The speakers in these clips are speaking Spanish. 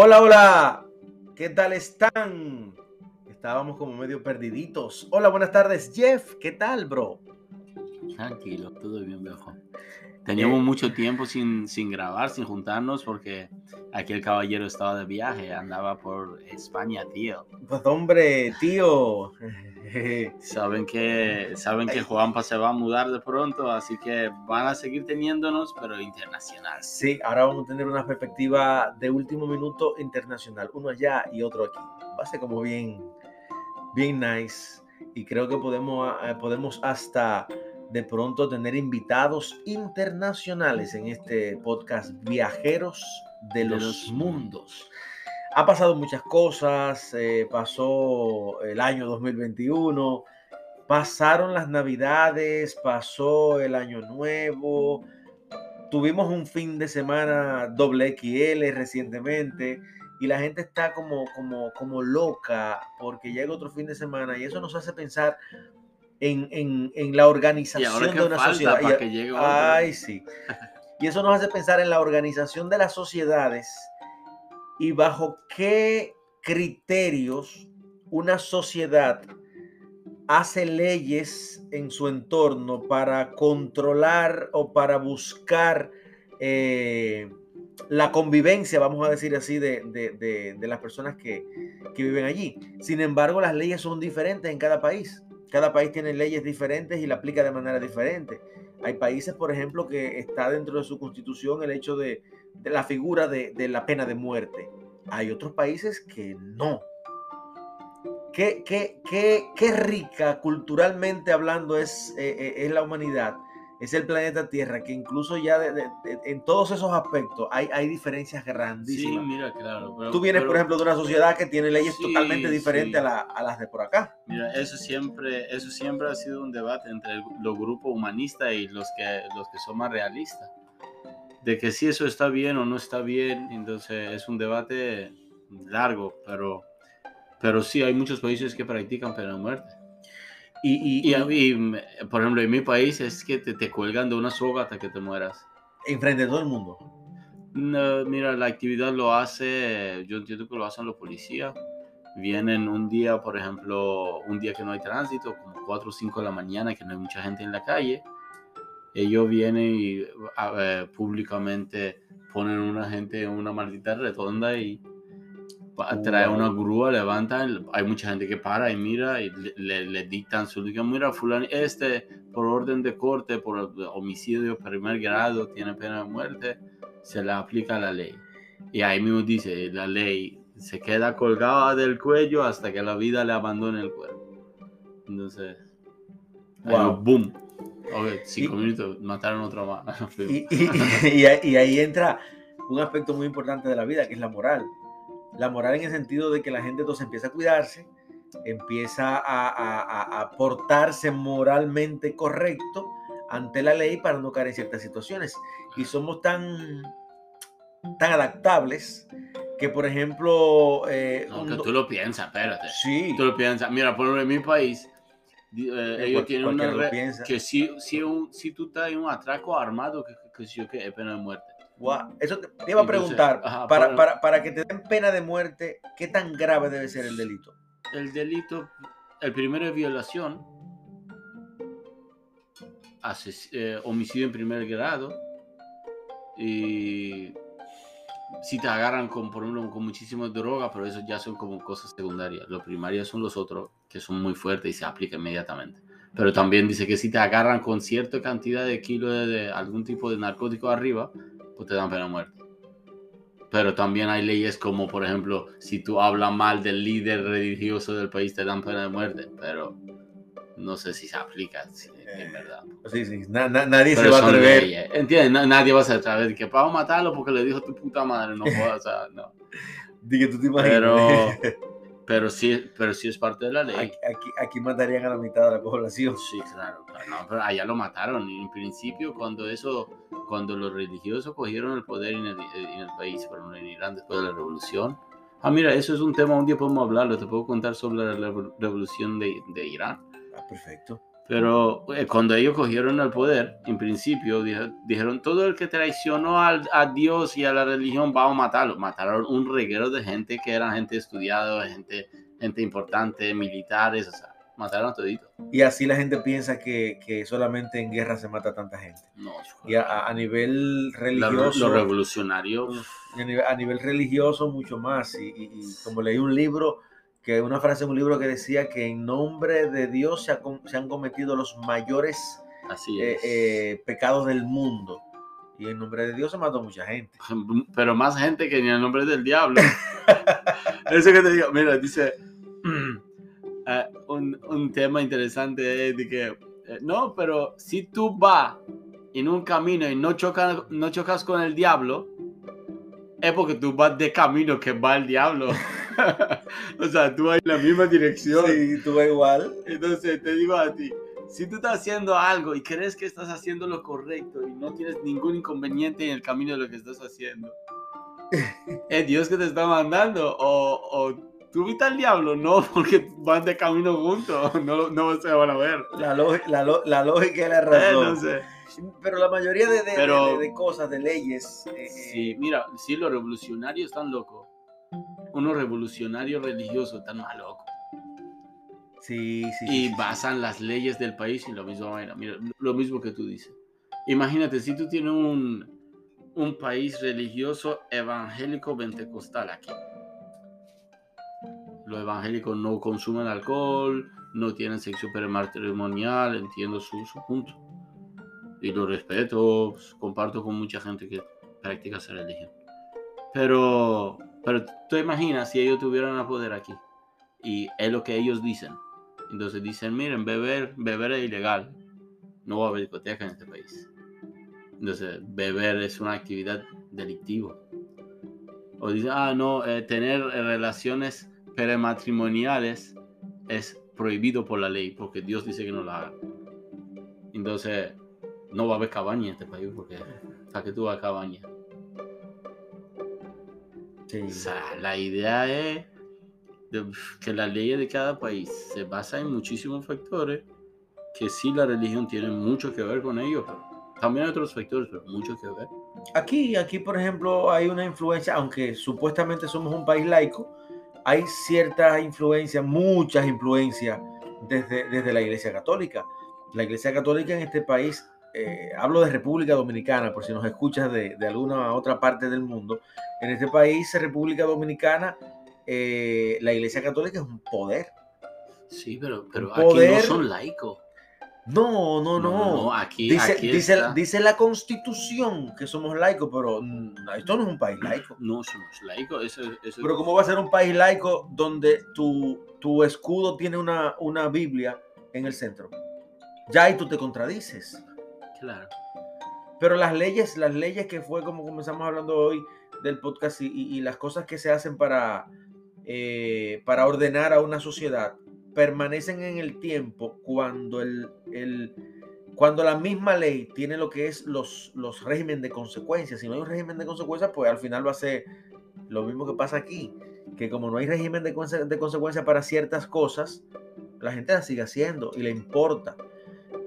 Hola, hola, ¿qué tal están? Estábamos como medio perdiditos. Hola, buenas tardes, Jeff, ¿qué tal, bro? Tranquilo, todo bien, viejo. Teníamos mucho tiempo sin, sin grabar, sin juntarnos, porque aquí el caballero estaba de viaje, andaba por España, tío. Pues hombre, tío. saben que, saben que Juanpa se va a mudar de pronto, así que van a seguir teniéndonos, pero internacional. Sí, ahora vamos a tener una perspectiva de último minuto internacional, uno allá y otro aquí. Va a ser como bien, bien nice. Y creo que podemos, eh, podemos hasta de pronto tener invitados internacionales en este podcast Viajeros de, los, Mundos. Ha pasado muchas cosas, eh, pasó el año 2021, pasaron las navidades, pasó el año nuevo, tuvimos un fin de semana doble XL recientemente y la gente está como, como, como loca porque llega otro fin de semana y eso nos hace pensar en, la organización de una sociedad. ay, sí. Y eso nos hace pensar en la organización de las sociedades y bajo qué criterios una sociedad hace leyes en su entorno para controlar o para buscar eh, la convivencia, vamos a decir así, de, las personas que, que viven allí. Sin embargo, las leyes son diferentes en cada país. Cada país tiene leyes diferentes y la aplica de manera diferente. Hay países, por ejemplo, que está dentro de su constitución el hecho de, la figura de, la pena de muerte. Hay otros países que no. Qué, qué, qué, rica culturalmente hablando es, eh, eh, es la humanidad es el planeta Tierra, que incluso ya en todos esos aspectos hay, hay diferencias grandísimas. Sí, mira, claro. Tú vienes, por ejemplo, de una sociedad que tiene leyes totalmente diferentes a, las de por acá. Mira, eso siempre, eso siempre ha sido un debate entre los grupos humanistas y los que, los que son más realistas. De que si eso está bien o no está bien, entonces es un debate largo, pero, pero sí hay muchos países que practican pena de muerte. Y, y, por ejemplo, en mi país es que te, te cuelgan de una soga hasta que te mueras. Enfrente de todo el mundo. No, mira, la actividad lo hace, yo entiendo que lo hacen los policías. Vienen un día, por ejemplo, un día que no hay tránsito, como 4 o 5 de la mañana, que no hay mucha gente en la calle. Ellos vienen y públicamente ponen una gente en una maldita redonda y trae una grúa, levantan, hay mucha gente que para y mira y le, dictan su mira, fulano, este por orden de corte, por homicidio primer grado, tiene pena de muerte, se le aplica la ley. Y ahí mismo dice, la ley se queda colgada del cuello hasta que la vida le abandone el cuerpo. Entonces, wow. boom. Ok, cinco minutos, mataron otro más. y, y ahí entra un aspecto muy importante de la vida, que es la moral la moral en el sentido de que la gente entonces empieza a cuidarse, empieza a, portarse moralmente correcto ante la ley para no caer en ciertas situaciones. Y somos tan, tan adaptables que, por ejemplo... Eh, tú lo piensas, espérate. Sí. Tú lo piensas. Mira, por ejemplo, en mi país, eh, ellos tienen una... Que si, si, si tú estás en un atraco armado, que, que, que es pena de muerte. Eso te, iba a preguntar, para, para, para, que te den pena de muerte, ¿qué tan grave debe ser el delito? El delito, el primero es violación, eh, homicidio en primer grado, y si te agarran con, por ejemplo, con muchísimas drogas, pero eso ya son como cosas secundarias. Los primarios son los otros, que son muy fuertes y se aplican inmediatamente. Pero también dice que si te agarran con cierta cantidad de kilos de, de algún tipo de narcótico arriba, pues te dan pena de muerte. Pero también hay leyes como, por ejemplo, si tú hablas mal del líder religioso del país, te dan pena de muerte. Pero no sé si se aplica en eh, verdad. Sí, sí, nadie se va a atrever. ¿Entiendes? nadie va a atrever que vamos a matarlo porque le dijo tu puta madre. No puedo, o sea, no. Dije, tú te imaginas. Pero, Pero sí, pero sí es parte de la ley. Aquí, aquí, matarían a la mitad de la población. Sí, claro. Pero, allá lo mataron. En principio, cuando eso, cuando los religiosos cogieron el poder en el, en el país, fueron en Irán después de la revolución. Ah, mira, eso es un tema, un día podemos hablarlo. Te puedo contar sobre la revolución de, de Irán. Ah, perfecto. Pero eh, cuando ellos cogieron el poder, en principio dije- dijeron, todo el que traicionó al- a Dios y a la religión, vamos a matarlo. Mataron un reguero de gente que eran gente estudiada, gente, gente importante, militares, o sea, mataron a todito. Y así la gente piensa que, que solamente en guerra se mata tanta gente. No, Y a- a, nivel religioso, los revolucionarios, a nivel, a nivel religioso mucho más. Y, y- y como leí un libro, que una frase en un libro que decía que en nombre de Dios se, ha se han cometido los mayores así eh, eh, pecados del mundo. Y en nombre de Dios se mató mucha gente. pero más gente que en el nombre del diablo. Eso que te digo, mira, dice eh, un, un tema interesante es de que eh, no, pero si tú vas en un camino y no chocas, no chocas con el diablo, es porque tú vas de camino que va el diablo. o sea, tú vas en la misma dirección. Sí, tú vas igual. Entonces te digo a ti, si tú estás haciendo algo y crees que estás haciendo lo correcto y no tienes ningún inconveniente en el camino de lo que estás haciendo, ¿es Dios que te está mandando? ¿O, o tú viste al diablo? No, porque van de camino juntos, no, no se van a ver. La, la, la lógica y la Eh, razón. no sé. Pero la mayoría de, de- Pero- de- de cosas, de leyes. eh, eh, Sí, mira, sí, los revolucionarios están locos. Unos revolucionarios religiosos están más locos. sí, sí, y sí, sí. basan las leyes del país en la misma vaina. Mira, lo mismo que tú dices. Imagínate, si tú tienes un, un país religioso evangélico pentecostal aquí. Los evangélicos no consumen alcohol, no tienen sexo prematrimonial, entiendo su, su punto. Y lo respeto, pues, comparto con mucha gente que practica esa religión. Pero, pero tú imaginas si ellos tuvieran el poder aquí. Y es lo que ellos dicen. Entonces dicen, miren, beber, beber es ilegal. No va a haber discoteca en este país. Entonces, beber es una actividad delictiva. O dicen, ah, no, eh, tener relaciones prematrimoniales es prohibido por la ley, porque Dios dice que no la haga. Entonces, no va a haber cabaña en este país, porque ¿para qué tú vas a cabaña? Sí. O sea, la idea es de- que las leyes de cada país se basan en muchísimos factores, que sí la religión tiene mucho que ver con ello, pero también hay otros factores, pero mucho que ver. Aquí, aquí, por ejemplo, hay una influencia, aunque supuestamente somos un país laico, hay ciertas influencias, muchas influencias desde, desde la Iglesia Católica. La Iglesia Católica en este país, eh, hablo de República Dominicana, por si nos escuchas de, de alguna otra parte del mundo, en este país, República Dominicana, eh, la Iglesia Católica es un poder. Sí, pero, aquí no son laicos. No, no, no. aquí, Dice, aquí dice, la constitución que somos laicos, pero mm, esto no es un país laico. No somos laicos, eso, eso Pero ¿cómo va a ser un país laico donde tu, tu escudo tiene una, una Biblia en el centro? Ya ahí tú te contradices. Claro. Pero las leyes, las leyes que fue como comenzamos hablando hoy del podcast y, y- y las cosas que se hacen para, eh, para ordenar a una sociedad permanecen en el tiempo cuando, el, el- cuando la misma ley tiene lo que es los, los régimen de consecuencias. Si no hay un régimen de consecuencias, pues al final va a ser lo mismo que pasa aquí, que como no hay régimen de, conse- de consecuencias para ciertas cosas, la gente las sigue haciendo y le importa.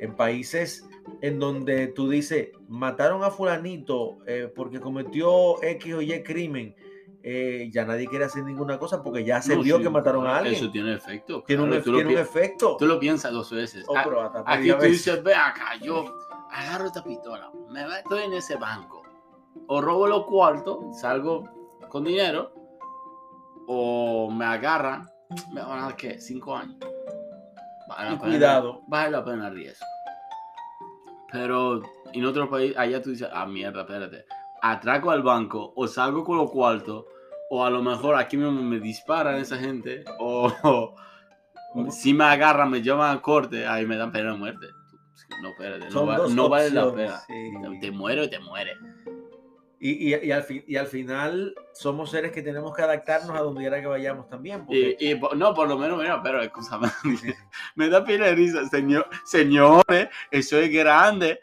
En países en donde tú dices, mataron a fulanito eh, porque cometió X o Y crimen, eh, ya nadie quiere hacer ninguna cosa porque ya se No, vio sí, que mataron a alguien. Eso tiene efecto. tiene un, tiene efecto. tú lo piensas dos veces. Oh, Ah, Aquí tú dices, ve acá, yo agarro esta pistola, me meto en ese banco, o robo los cuartos, salgo con dinero, o me agarran, me van a dar, ¿qué? Cinco años. Vale Y la pena- cuidado. Vale la pena el riesgo. Pero en otro país, allá tú dices, ah, mierda, espérate. Atraco al banco, o salgo con los cuartos, o a lo mejor aquí mismo me disparan esa gente, o, o si me agarran, me llevan a corte, ahí me dan pena de muerte. No, espérate, no, va- no vale la pena. sí. Te muero y te muere. Y, y- y al fin- y al final somos seres que tenemos que adaptarnos a donde quiera que vayamos también. Porque, Y, y no, por lo menos, mira, pero escúchame, me da pena de risa, señor, señores, eso es grande.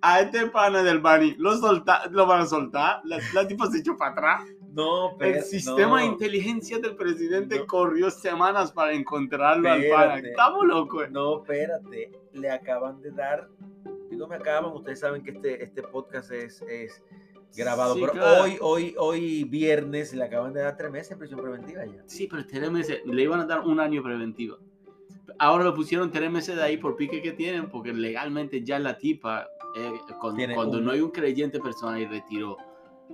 A este pana del Bani lo, solta, lo van a soltar, la, la tipa se echó para atrás. No, El pero, sistema de no, inteligencia del presidente No. corrió semanas para encontrarlo al pana. Espérate. Estamos locos. No, espérate. Le acaban de dar. Digo, me acaban. Ustedes saben que este, este podcast es, es grabado. Sí, pero claro. hoy, hoy, hoy, viernes, le acaban de dar tres meses de prisión preventiva ya. Sí, pero tres meses, le iban a dar un año preventivo. Ahora lo pusieron tres meses de ahí por pique que tienen, porque legalmente ya la tipa, eh, Tiene cuando un- no hay un creyente personal y retiró,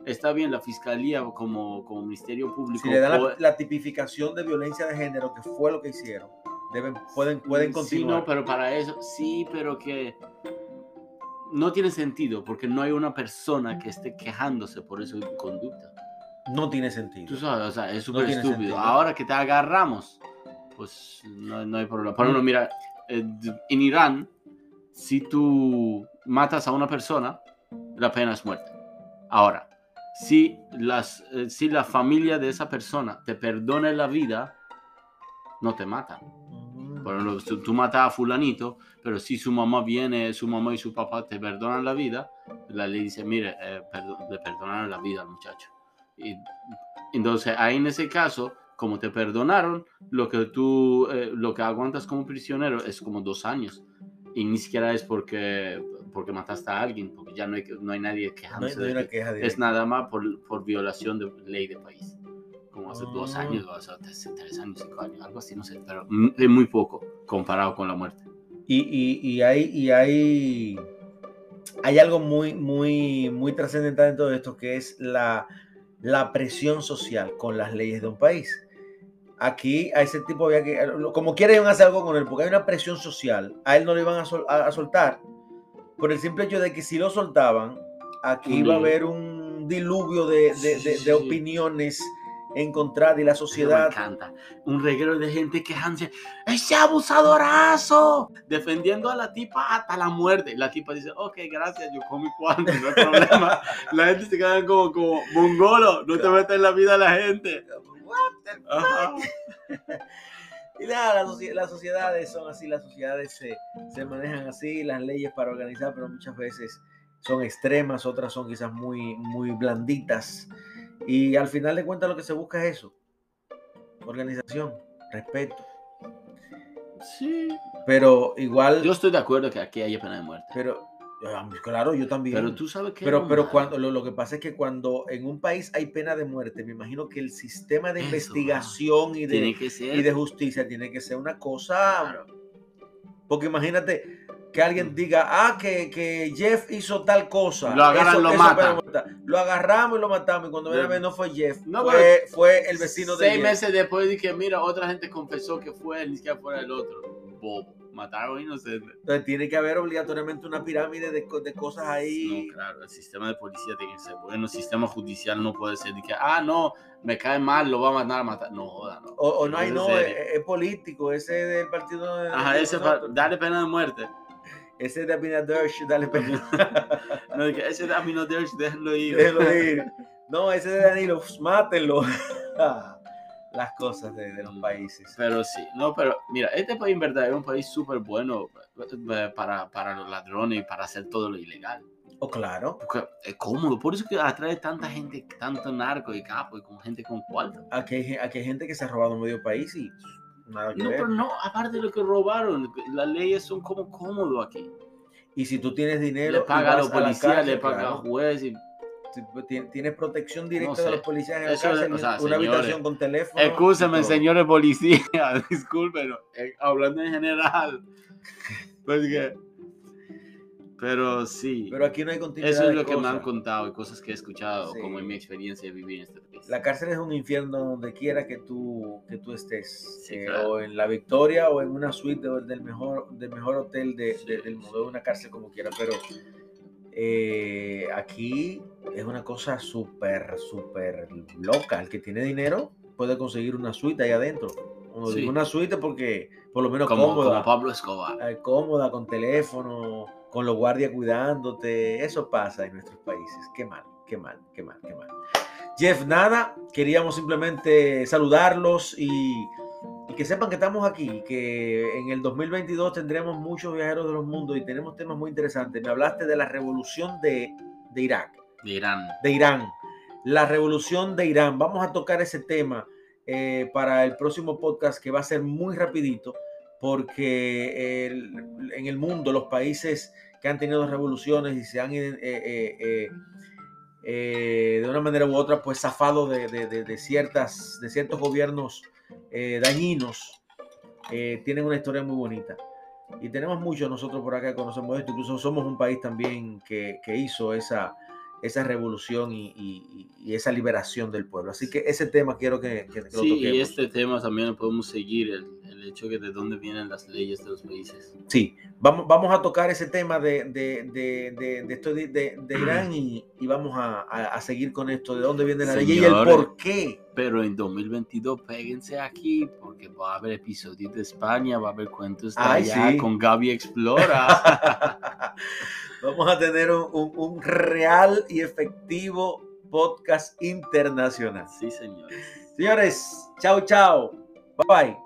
está bien, la fiscalía como, como ministerio público. Si le dan la, tipificación de violencia de género, que fue lo que hicieron, deben, pueden, pueden Sí, continuar. no, pero para eso, sí, pero que no tiene sentido, porque no hay una persona que esté quejándose por esa conducta. no tiene sentido. Tú sabes, o sea, es súper estúpido. sentido. Ahora que te agarramos, pues no, no hay problema. Por ejemplo, mira, eh, en Irán, si tú matas a una persona, la pena es muerte. Ahora, si, las, eh, si la familia de esa persona te perdona la vida, no te matan. Por ejemplo, tú, tú matas a fulanito, pero si su mamá viene, su mamá y su papá te perdonan la vida, la ley dice, mire, eh, perdo- le perdonaron la vida al muchacho. Y, entonces, ahí en ese caso, como te perdonaron, lo que tú, eh, lo que aguantas como prisionero es como dos años. Y ni siquiera es porque, porque mataste a alguien, porque ya no hay, no hay nadie No hay, quejándose. no hay de queja es nada más por, por violación de ley de país. Como hace dos Ah. años, o hace tres, años, cinco años, algo así, no sé, pero es muy poco comparado con la muerte. Y, y, y hay, y hay, hay algo muy, muy, muy trascendental en todo esto, que es la, la presión social con las leyes de un país. Aquí a ese tipo había que, como quiera iban a hacer algo con él, porque hay una presión social. A él no lo iban a, sol- a- a soltar. Por el simple hecho de que si lo soltaban, aquí iba a haber un diluvio de, de- de- de sí. Opiniones encontradas y la Eso me sociedad encanta. Un reguero de gente quejándose, ¡ese abusadorazo! Defendiendo a la tipa hasta la muerte. La tipa dice, ok, gracias, yo con mi cuarto, no hay problema. la gente se queda como, como, mongolo, no te metas en la vida de la gente. Ajá. Y nada, las, las sociedades son así, las sociedades se, se manejan así, las leyes para organizar, pero muchas veces son extremas, otras son quizás muy, muy blanditas. Y al final de cuentas lo que se busca es eso, organización, respeto. Sí. Pero igual, Yo estoy de acuerdo que aquí haya pena de muerte. pero ah, claro, yo también. Pero tú sabes que... Pero, pero cuando lo, lo que pasa es que cuando en un país hay pena de muerte, me imagino que el sistema de Eso, investigación y de, y de justicia tiene que ser una cosa. Claro. Porque imagínate que alguien diga, ah, que, que Jeff hizo tal cosa. Lo agarran, lo es matan. de muerte. Lo agarramos y lo matamos. Y cuando ver, no fue Jeff, No, fue, fue el vecino de Seis Jeff. meses después dije, mira, otra gente confesó que fue él, ni siquiera fuera el otro. Bobo. Mataron inocentes. Entonces tiene que haber obligatoriamente una pirámide de, de cosas ahí. No, claro, el sistema de policía tiene que ser bueno. El sistema judicial no puede ser de que, ah, no, me cae mal, lo va a matar, a matar. No, joda, no. O, o no hay, Es no, es, es político, ese del partido de. Ajá, de ese dale pena de muerte. Ese de Abinadersh, dale pena. No, de que ese de Aminodersh, déjenlo ir. Déjelo ir. No, ese de Danilo, pues, mátenlo. Las cosas de, de los países. Pero sí, no, pero mira, este país en verdad es un país súper bueno eh, para, para los ladrones y para hacer todo lo ilegal. Oh, claro. Porque es cómodo, por eso que atrae tanta gente, tanto narco y capo y con gente con cuarto. Aquí aquí hay gente que se ha robado medio país y nada que No, ver. pero no, aparte de lo que robaron, las leyes son como cómodos aquí. Y si tú tienes dinero, Le paga a los policías, le paga claro. al juez y Tienes protección directa No de sé. los policías en la Eso, cárcel, o sea, una señores, habitación con teléfono. Todo. señores policías, disculpen, eh, hablando en general. Porque, pero sí, Pero aquí no hay continuidad. eso es de lo que me han contado y cosas que he escuchado, Sí. como en mi experiencia de vivir en este país. La cárcel es un infierno donde quiera que tú, que tú estés, Sí, eh, claro. o en la Victoria o en una suite de- del mejor, del mejor hotel de- Sí, de- del mundo, sí. una cárcel como quiera, pero eh, aquí es una cosa súper, súper loca. El que tiene dinero puede conseguir una suite ahí adentro. Sí. digo una suite porque por lo menos como, cómoda, como Pablo Escobar. eh, cómoda, con teléfono, con los guardias cuidándote. Eso pasa en nuestros países. Qué mal, qué mal, qué mal, qué mal. Jeff, nada, queríamos simplemente saludarlos y, y que sepan que estamos aquí, que en el 2022 tendremos muchos viajeros de los mundos y tenemos temas muy interesantes. Me hablaste de la revolución de, de Irak, de Irán. de Irán. la revolución de Irán. Vamos a tocar ese tema eh, para el próximo podcast que va a ser muy rapidito porque en el mundo los países que han tenido revoluciones y se han eh, eh, de una manera u otra pues zafado de, ciertas, de ciertos gobiernos dañinos tienen una historia muy bonita. Y tenemos muchos nosotros por acá que conocemos esto, incluso somos un país también que, que hizo esa, esa revolución y, esa liberación del pueblo. Así que ese tema quiero que, que, sí, y este tema también lo podemos seguir, el, el, hecho de de dónde vienen las leyes de los países. Sí, vamos, vamos a tocar ese tema de, de, de, de esto de, Irán y, vamos a, a, seguir con esto, de dónde viene la ley y el por qué. Pero en 2022 péguense aquí porque va a haber episodios de España, va a haber cuentos de allá con Gaby Explora. Vamos a tener un, real y efectivo podcast internacional. Sí, señores. Señores, chao, chao. Bye bye.